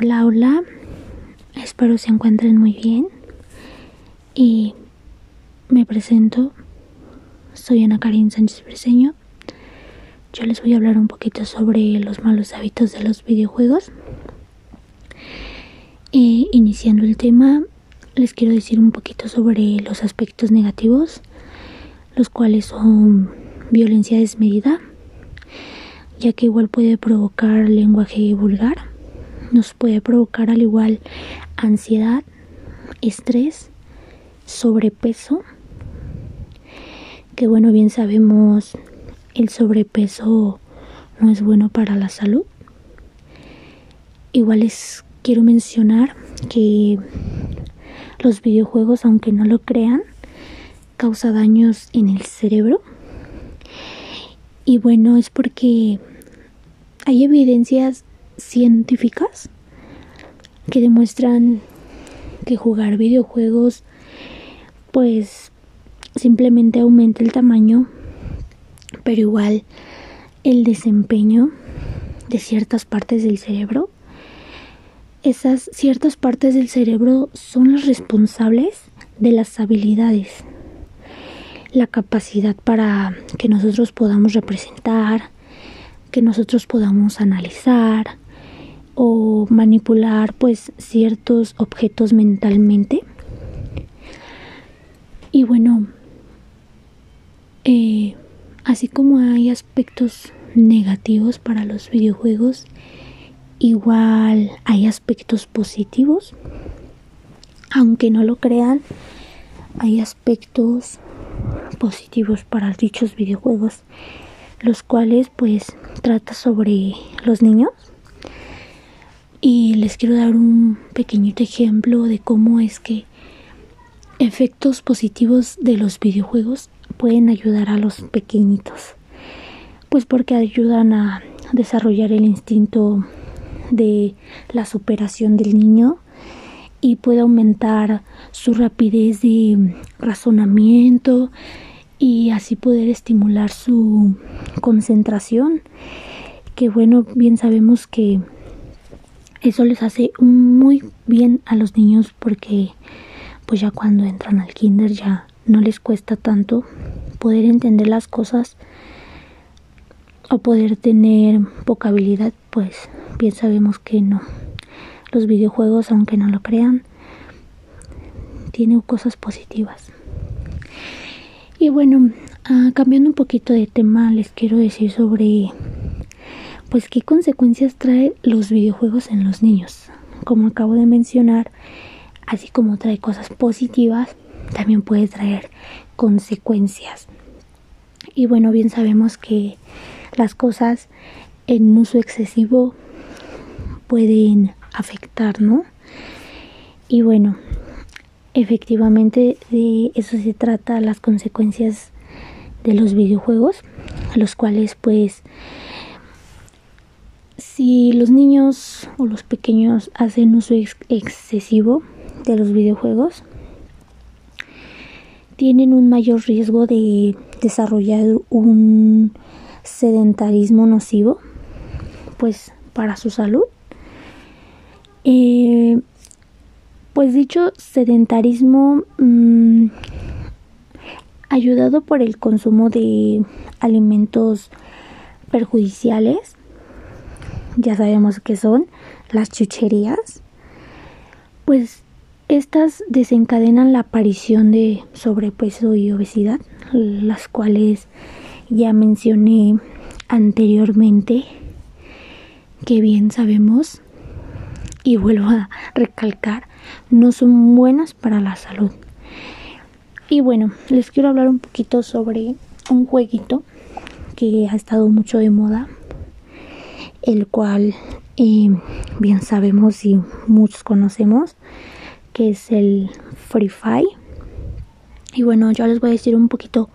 Hola, hola. Espero se encuentren muy bien. Y me presento. Soy Ana Karin Sánchez Briseño. Yo les voy a hablar un poquito sobre los malos hábitos de los videojuegos. E iniciando el tema, les quiero decir un poquito sobre los aspectos negativos, los cuales son violencia desmedida, ya que igual puede provocar lenguaje vulgar nos puede provocar al igual ansiedad, estrés, sobrepeso, que bueno, bien sabemos el sobrepeso no es bueno para la salud. Igual les quiero mencionar que los videojuegos, aunque no lo crean, causa daños en el cerebro. Y bueno, es porque hay evidencias científicas que demuestran que jugar videojuegos pues simplemente aumenta el tamaño pero igual el desempeño de ciertas partes del cerebro. Esas ciertas partes del cerebro son las responsables de las habilidades. La capacidad para que nosotros podamos representar que nosotros podamos analizar o manipular pues ciertos objetos mentalmente. Y bueno, eh, así como hay aspectos negativos para los videojuegos, igual hay aspectos positivos. Aunque no lo crean, hay aspectos positivos para dichos videojuegos, los cuales pues trata sobre los niños y les quiero dar un pequeñito ejemplo de cómo es que efectos positivos de los videojuegos pueden ayudar a los pequeñitos. Pues porque ayudan a desarrollar el instinto de la superación del niño y puede aumentar su rapidez de razonamiento y así poder estimular su concentración que bueno bien sabemos que eso les hace muy bien a los niños porque pues ya cuando entran al kinder ya no les cuesta tanto poder entender las cosas o poder tener poca habilidad pues bien sabemos que no. Los videojuegos aunque no lo crean tienen cosas positivas. Y bueno ah, cambiando un poquito de tema les quiero decir sobre pues qué consecuencias trae los videojuegos en los niños. Como acabo de mencionar, así como trae cosas positivas, también puede traer consecuencias. Y bueno, bien sabemos que las cosas en uso excesivo pueden afectar, ¿no? Y bueno, efectivamente de eso se trata las consecuencias de los videojuegos, los cuales pues si los niños o los pequeños hacen uso excesivo de los videojuegos, tienen un mayor riesgo de desarrollar un sedentarismo nocivo, pues para su salud. Eh, pues dicho sedentarismo, mm, ayudado por el consumo de alimentos perjudiciales, ya sabemos que son las chucherías, pues estas desencadenan la aparición de sobrepeso y obesidad, las cuales ya mencioné anteriormente, que bien sabemos, y vuelvo a recalcar, no son buenas para la salud. Y bueno, les quiero hablar un poquito sobre un jueguito que ha estado mucho de moda el cual eh, bien sabemos y muchos conocemos que es el Free Fire. Y bueno, yo les voy a decir un poquito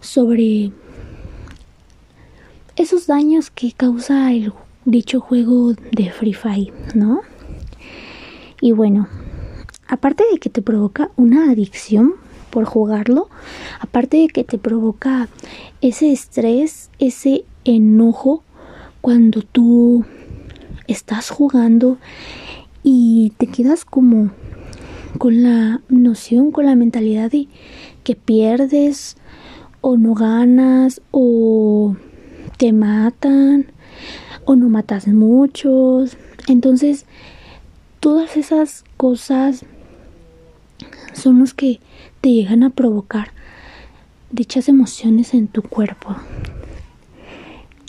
sobre esos daños que causa el dicho juego de Free Fire, ¿no? Y bueno, aparte de que te provoca una adicción por jugarlo, aparte de que te provoca ese estrés, ese enojo cuando tú estás jugando y te quedas como con la noción, con la mentalidad de que pierdes o no ganas o te matan o no matas muchos. Entonces, todas esas cosas son los que te llegan a provocar dichas emociones en tu cuerpo.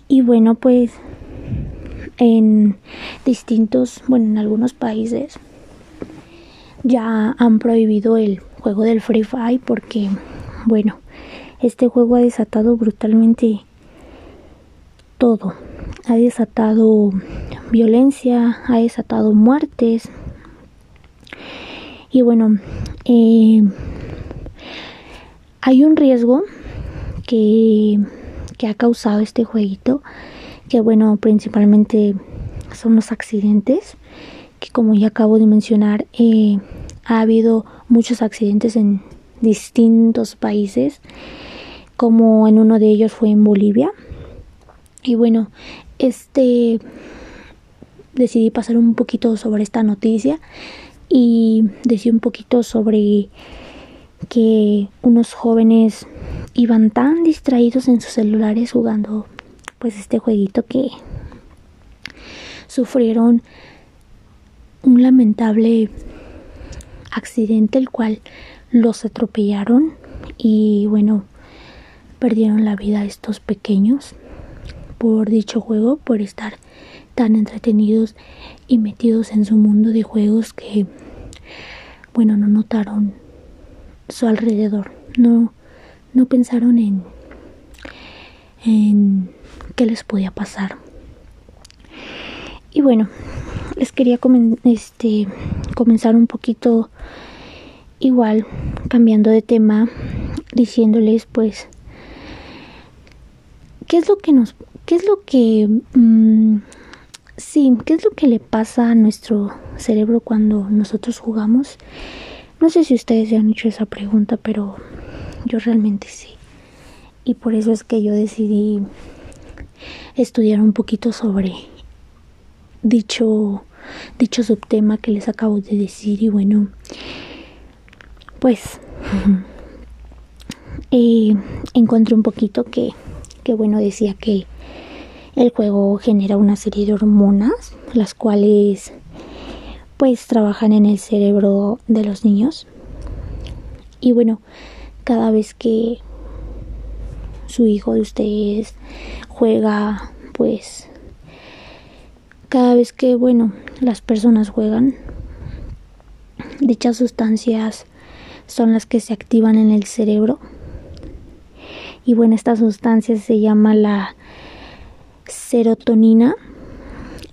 Y bueno, pues en distintos, bueno, en algunos países ya han prohibido el juego del Free Fire porque, bueno, este juego ha desatado brutalmente todo. Ha desatado violencia, ha desatado muertes. Y bueno, eh, hay un riesgo que, que ha causado este jueguito, que bueno, principalmente son los accidentes, que como ya acabo de mencionar, eh, ha habido muchos accidentes en distintos países, como en uno de ellos fue en Bolivia. Y bueno, este decidí pasar un poquito sobre esta noticia y decir un poquito sobre que unos jóvenes iban tan distraídos en sus celulares jugando pues este jueguito que sufrieron un lamentable accidente el cual los atropellaron y bueno perdieron la vida estos pequeños por dicho juego por estar tan entretenidos y metidos en su mundo de juegos que bueno no notaron su alrededor. No no pensaron en en qué les podía pasar y bueno les quería este, comenzar un poquito igual, cambiando de tema, diciéndoles pues qué es lo que nos, qué es lo que, mm, sí, qué es lo que le pasa a nuestro cerebro cuando nosotros jugamos. No sé si ustedes ya han hecho esa pregunta, pero yo realmente sí. Y por eso es que yo decidí estudiar un poquito sobre dicho, dicho subtema que les acabo de decir y bueno, pues eh, encontré un poquito que, que bueno decía que el juego genera una serie de hormonas las cuales pues trabajan en el cerebro de los niños y bueno cada vez que su hijo de ustedes juega pues cada vez que, bueno, las personas juegan, dichas sustancias son las que se activan en el cerebro. Y bueno, esta sustancia se llama la serotonina.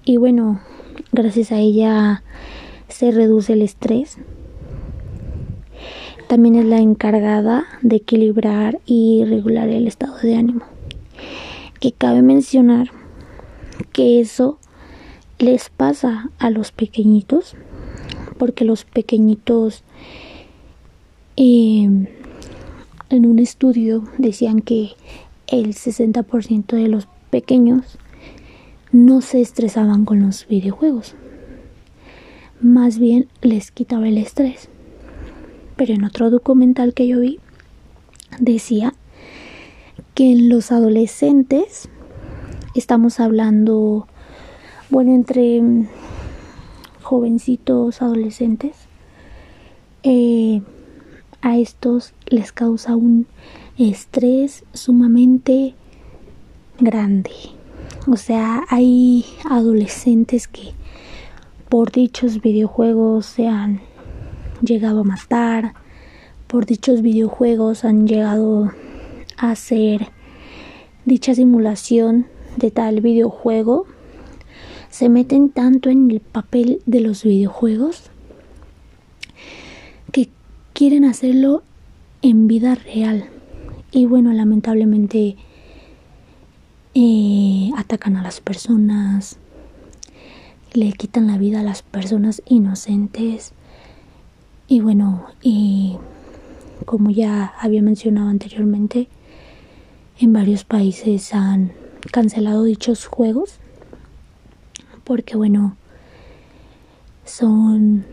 Y bueno, gracias a ella se reduce el estrés. También es la encargada de equilibrar y regular el estado de ánimo. Que cabe mencionar que eso les pasa a los pequeñitos porque los pequeñitos em, en un estudio decían que el 60% de los pequeños no se estresaban con los videojuegos más bien les quitaba el estrés pero en otro documental que yo vi decía que en los adolescentes estamos hablando bueno, entre mm, jovencitos, adolescentes, eh, a estos les causa un estrés sumamente grande. O sea, hay adolescentes que por dichos videojuegos se han llegado a matar, por dichos videojuegos han llegado a hacer dicha simulación de tal videojuego se meten tanto en el papel de los videojuegos que quieren hacerlo en vida real. Y bueno, lamentablemente eh, atacan a las personas, le quitan la vida a las personas inocentes. Y bueno, y como ya había mencionado anteriormente, en varios países han cancelado dichos juegos porque bueno, son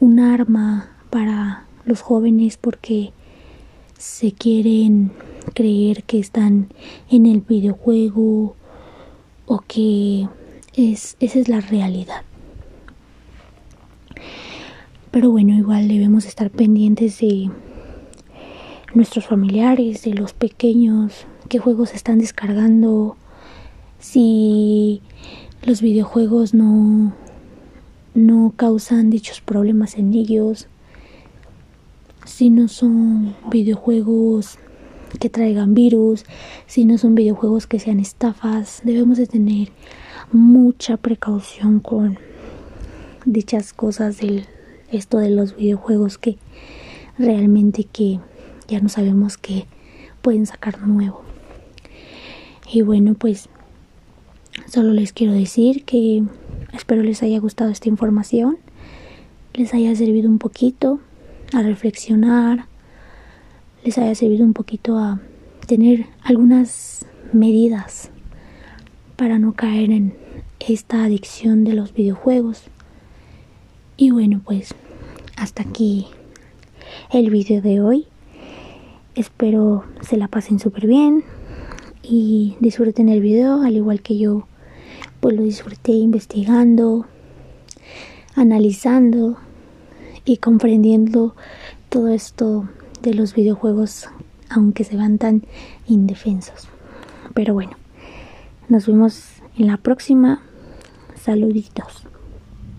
un arma para los jóvenes porque se quieren creer que están en el videojuego o que es, esa es la realidad. Pero bueno, igual debemos estar pendientes de nuestros familiares, de los pequeños, qué juegos están descargando, si los videojuegos no, no causan dichos problemas en ellos, si no son videojuegos que traigan virus, si no son videojuegos que sean estafas, debemos de tener mucha precaución con dichas cosas del esto de los videojuegos que realmente que ya no sabemos qué pueden sacar nuevo. Y bueno, pues solo les quiero decir que espero les haya gustado esta información, les haya servido un poquito a reflexionar, les haya servido un poquito a tener algunas medidas para no caer en esta adicción de los videojuegos. Y bueno, pues hasta aquí el vídeo de hoy. Espero se la pasen súper bien y disfruten el video al igual que yo pues lo disfruté investigando, analizando y comprendiendo todo esto de los videojuegos aunque se van tan indefensos. Pero bueno, nos vemos en la próxima. Saluditos.